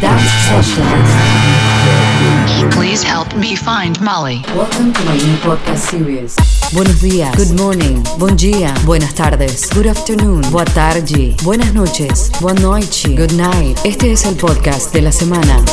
Dance Sessions. Please help me find Molly. Welcome to my new podcast series. Buenos días. Good morning. Bon dia. Buenas tardes. Good afternoon. Boa tarde. Buenas noches. Boa noite. Good night. Este es el podcast de la semana.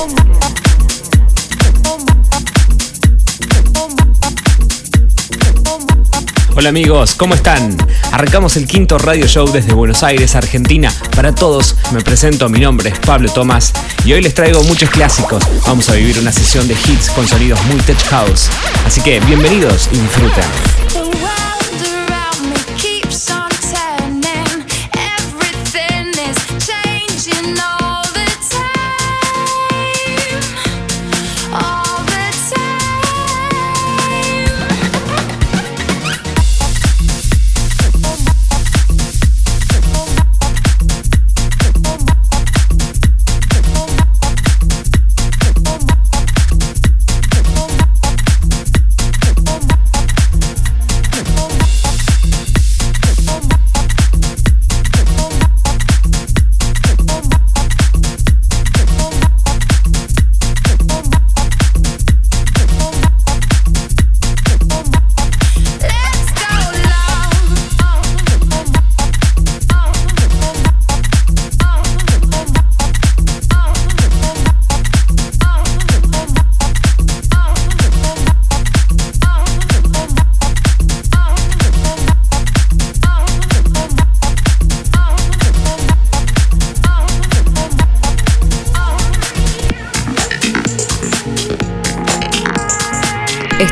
Hola amigos, ¿cómo están? Arrancamos el quinto radio show desde Buenos Aires, Argentina. Para todos, me presento, mi nombre es Pablo Tomás y hoy les traigo muchos clásicos. Vamos a vivir una sesión de hits con sonidos muy tech house. Así que bienvenidos y disfruten.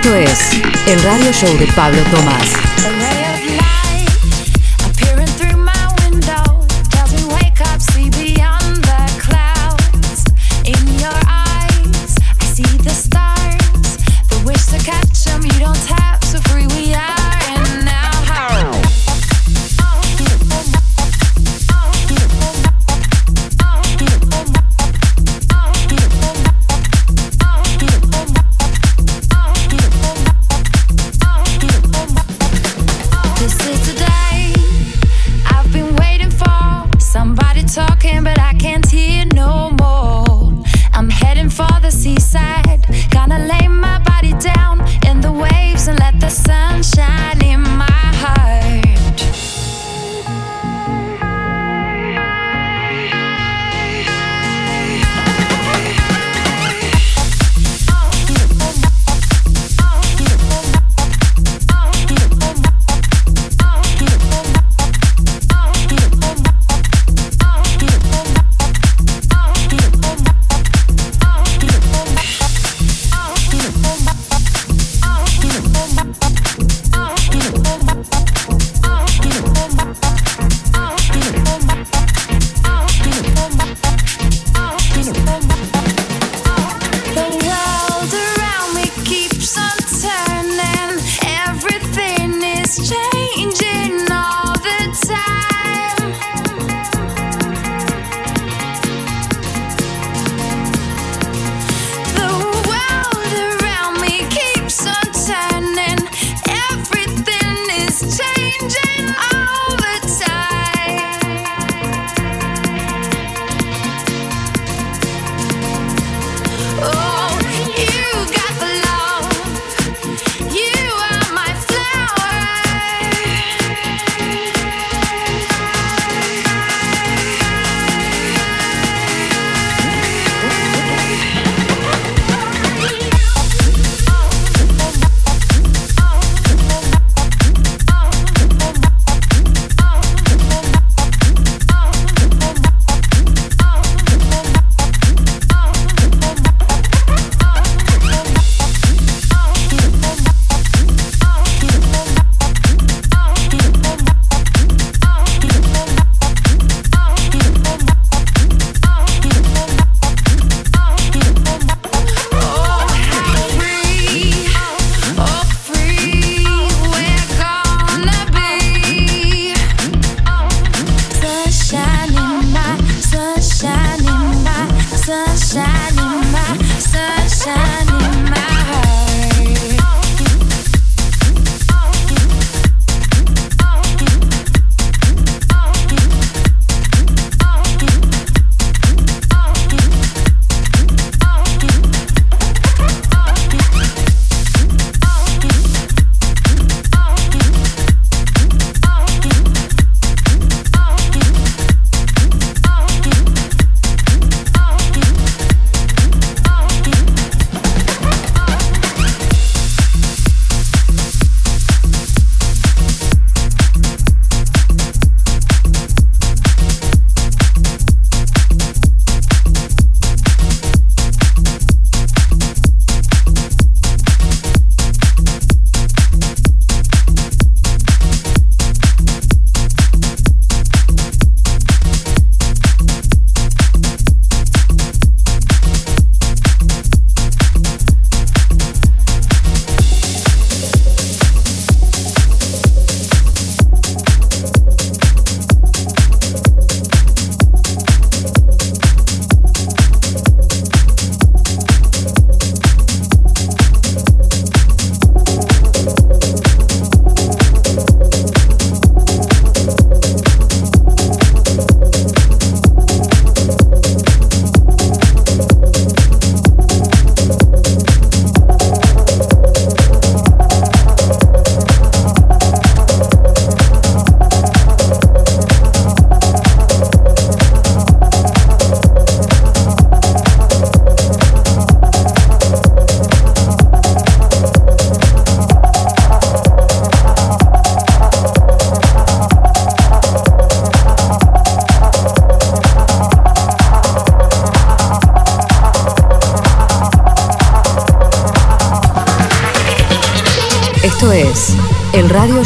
Esto es el radio show de Pablo Tomás.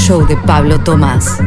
Show de Pablo Tomás.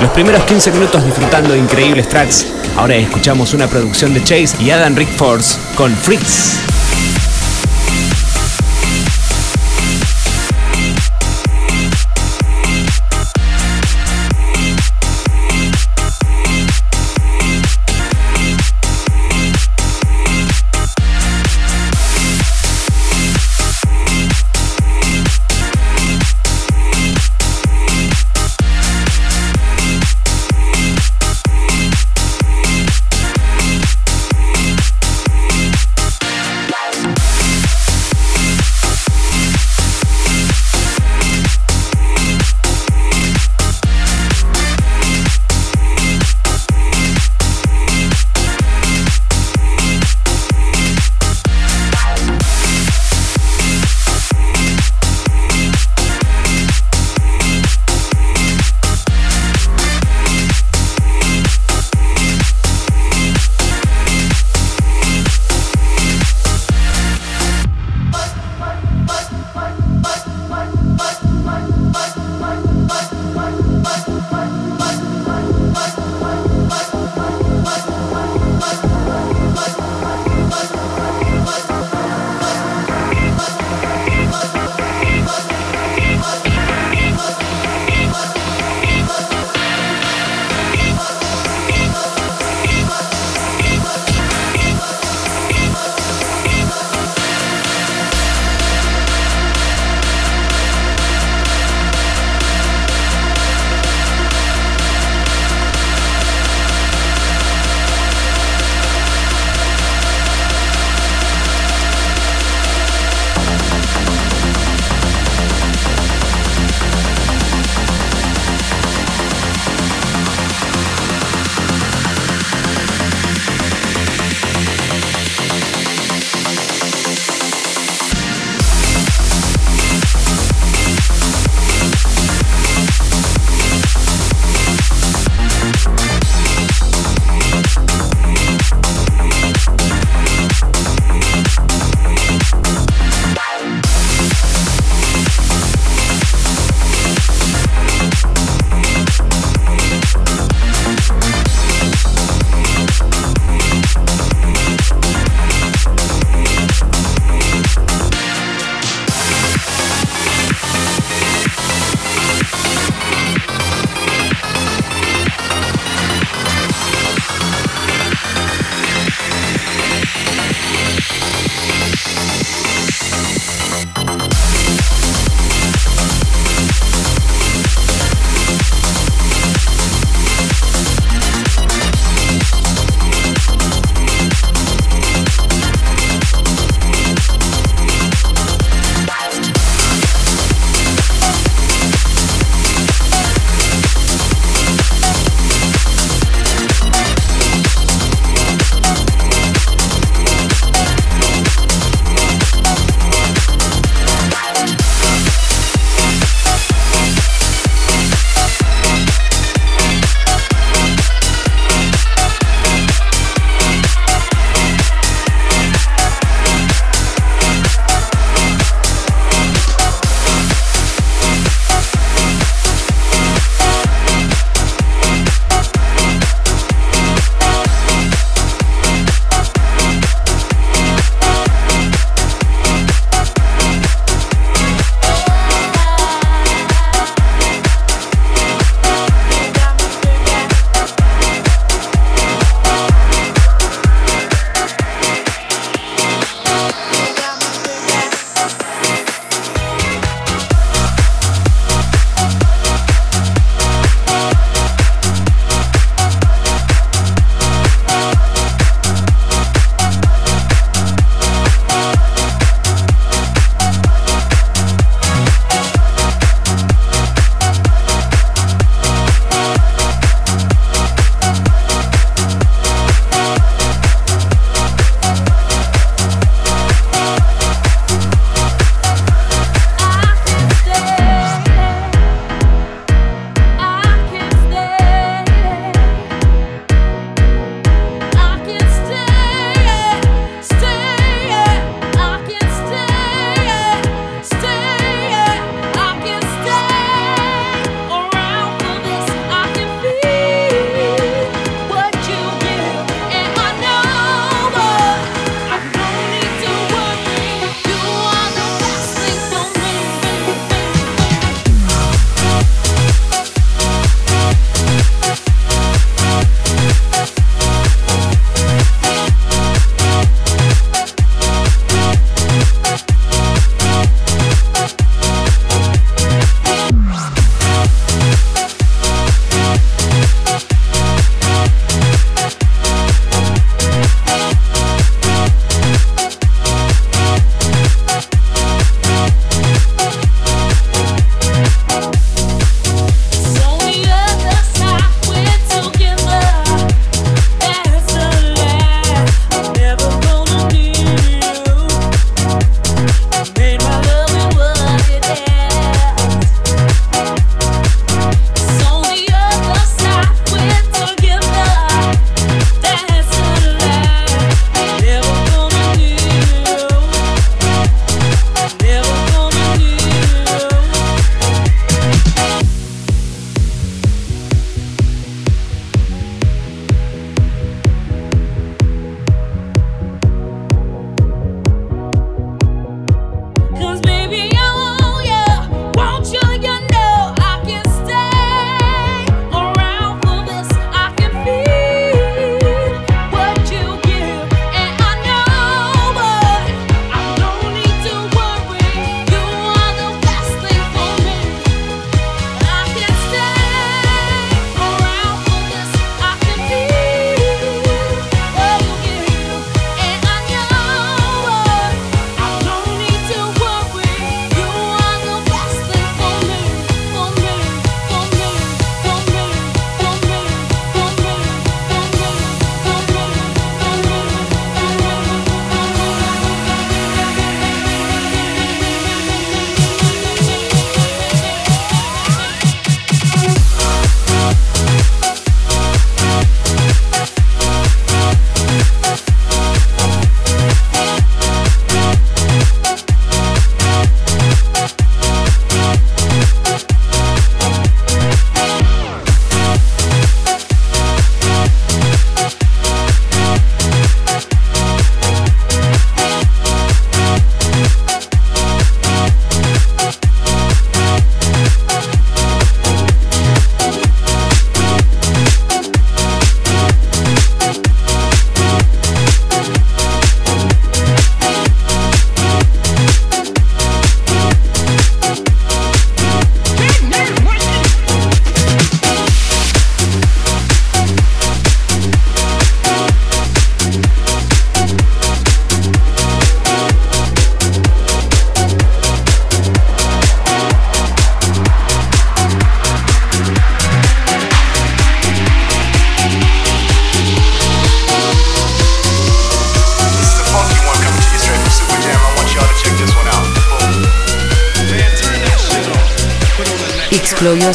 Los primeros 15 minutos disfrutando de increíbles tracks. Ahora escuchamos una producción de Chase y Adam Rick Force con Fritz.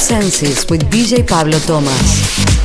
Senses with DJ Pablo Thomas.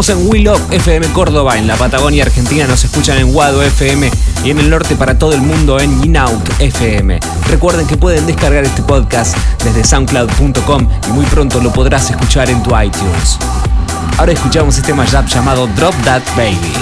Estamos en We Love FM Córdoba, en la Patagonia Argentina nos escuchan en Guado FM y en el norte para todo el mundo en Inout FM. Recuerden que pueden descargar este podcast desde soundcloud.com y muy pronto lo podrás escuchar en tu iTunes. Ahora escuchamos este mashup llamado Drop That Baby.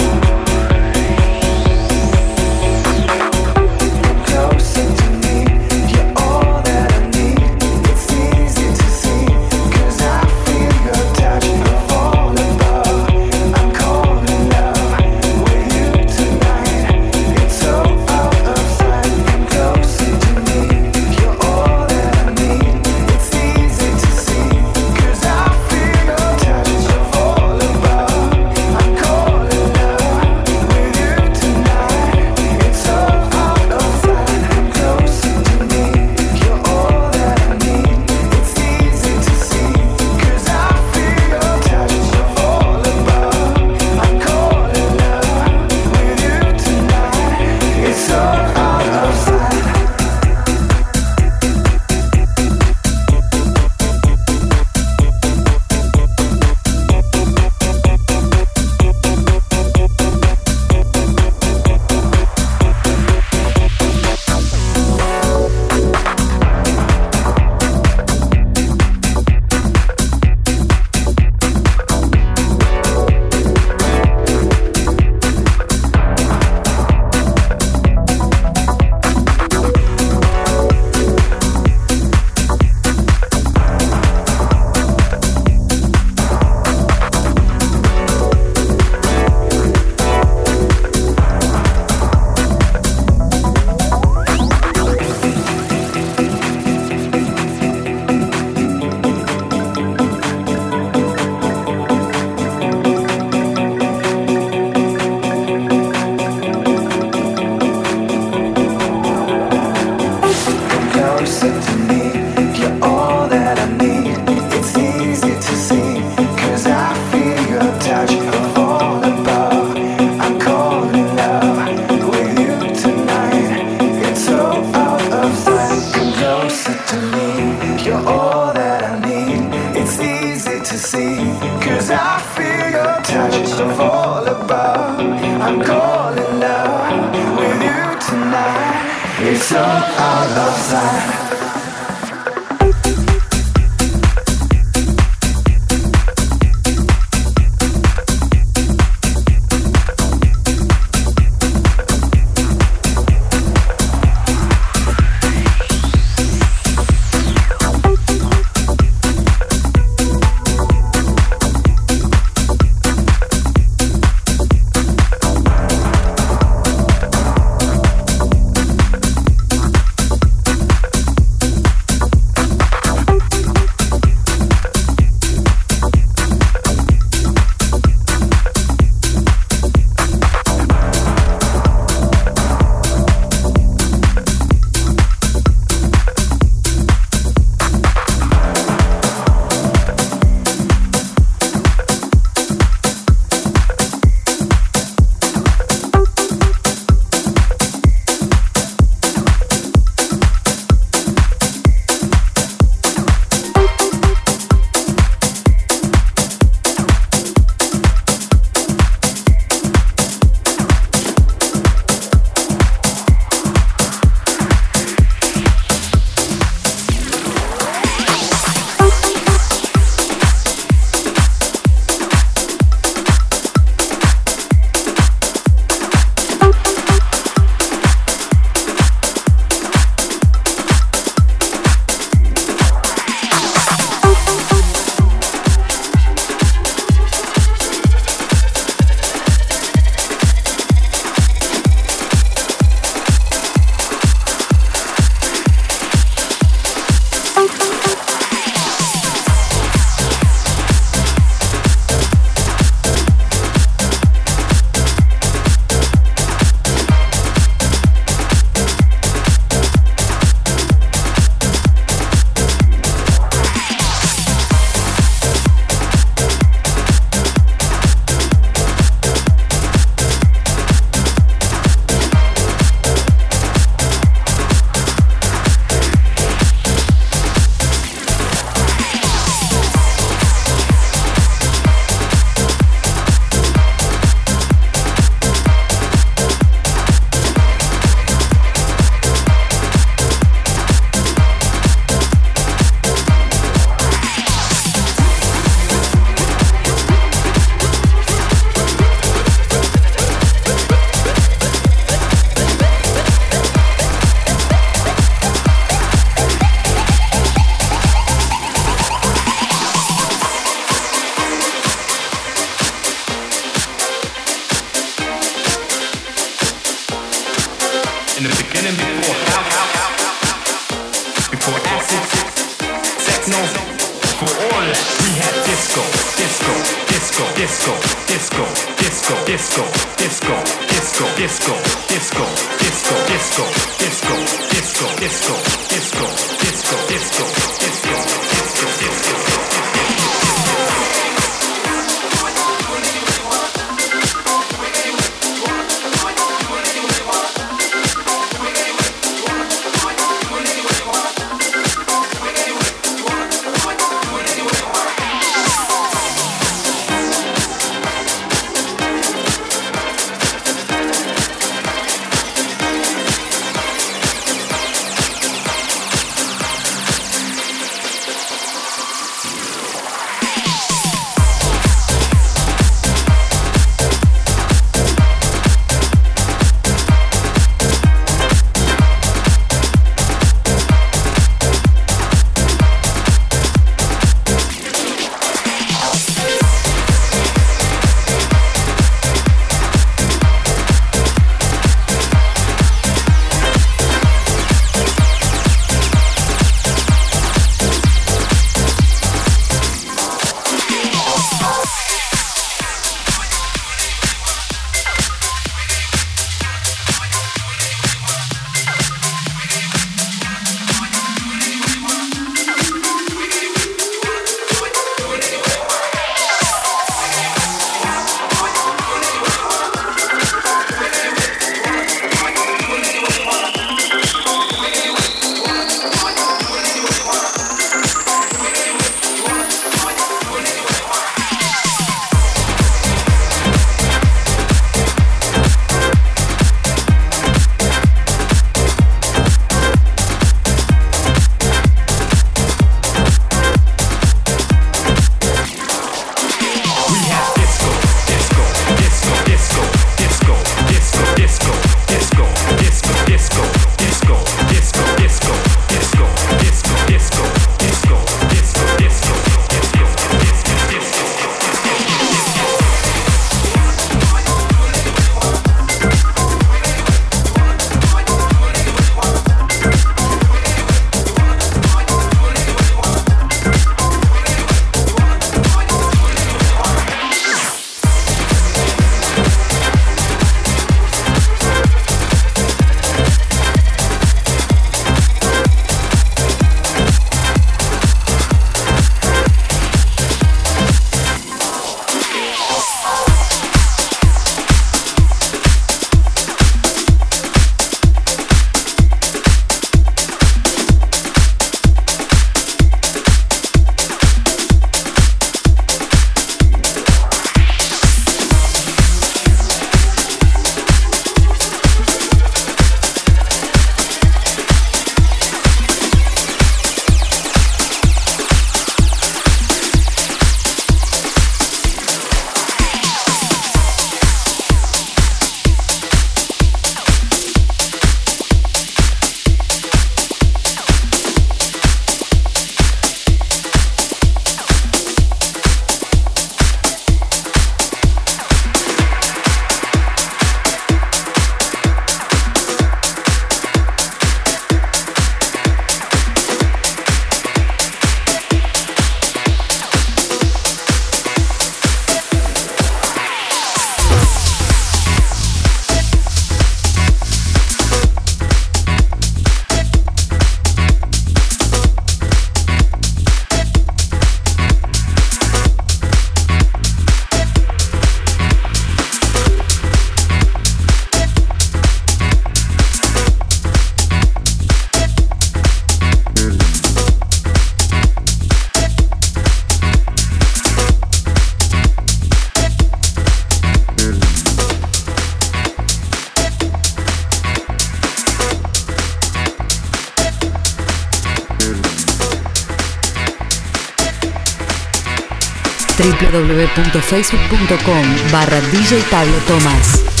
www.facebook.com barra DJ Pablo Tomás.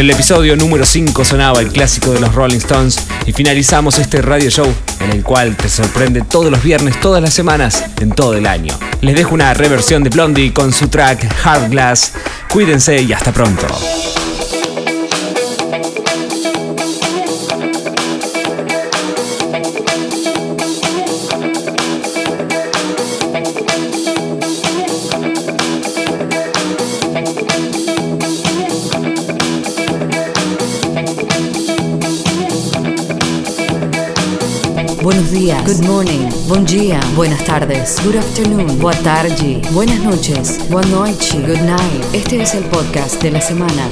El episodio número 5 sonaba el clásico de los Rolling Stones y finalizamos este radio show en el cual te sorprende todos los viernes, todas las semanas, en todo el año. Les dejo una reversión de Blondie con su track Hard Glass. Cuídense y hasta pronto. Dia. Buenas tardes. Good afternoon. Boa tarde. Buenas noches. Boa. Good night. Este es el podcast de la semana.